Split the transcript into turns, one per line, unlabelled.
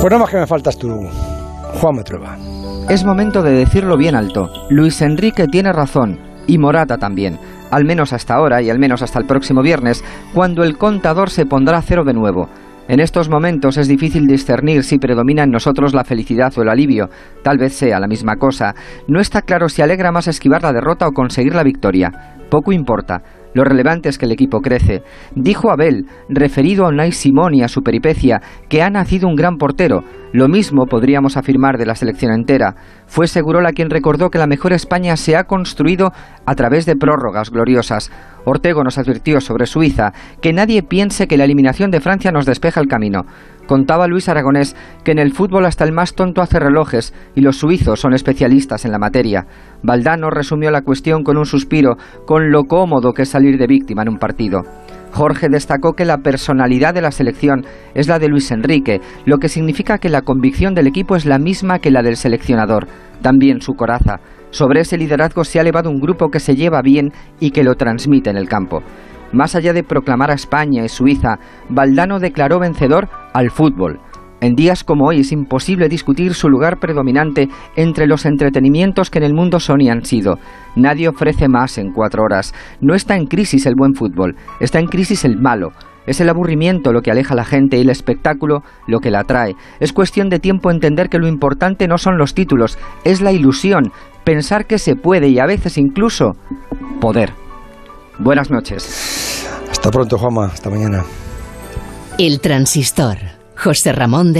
Pues nada más que me faltas tú, Juan Matrueva.
Es momento de decirlo bien alto. Luis Enrique tiene razón y Morata también. Al menos hasta ahora y al menos hasta el próximo viernes, cuando el contador se pondrá a cero de nuevo. En estos momentos es difícil discernir si predomina en nosotros la felicidad o el alivio. Tal vez sea la misma cosa. No está claro si alegra más esquivar la derrota o conseguir la victoria. Poco importa. Lo relevante es que el equipo crece. Dijo Abel, referido a Unai Simón y a su peripecia, que ha nacido un gran portero. Lo mismo podríamos afirmar de la selección entera. Fue Segurola quien recordó que la mejor España se ha construido a través de prórrogas gloriosas. Ortego nos advirtió sobre Suiza que nadie piense que la eliminación de Francia nos despeja el camino. Contaba Luis Aragonés que en el fútbol hasta el más tonto hace relojes y los suizos son especialistas en la materia. Valdano resumió la cuestión con un suspiro, con lo cómodo que es salir de víctima en un partido. Jorge destacó que la personalidad de la selección es la de Luis Enrique, lo que significa que la convicción del equipo es la misma que la del seleccionador, también su coraza. Sobre ese liderazgo se ha elevado un grupo que se lleva bien y que lo transmite en el campo. Más allá de proclamar a España y Suiza, Valdano declaró vencedor al fútbol. En días como hoy es imposible discutir su lugar predominante entre los entretenimientos que en el mundo son y han sido. Nadie ofrece más en cuatro horas. No está en crisis el buen fútbol, está en crisis el malo. Es el aburrimiento lo que aleja a la gente y el espectáculo lo que la atrae. Es cuestión de tiempo entender que lo importante no son los títulos, es la ilusión, pensar que se puede y a veces incluso poder. Buenas noches.
Hasta pronto, Juanma. Hasta mañana.
El transistor. José Ramón de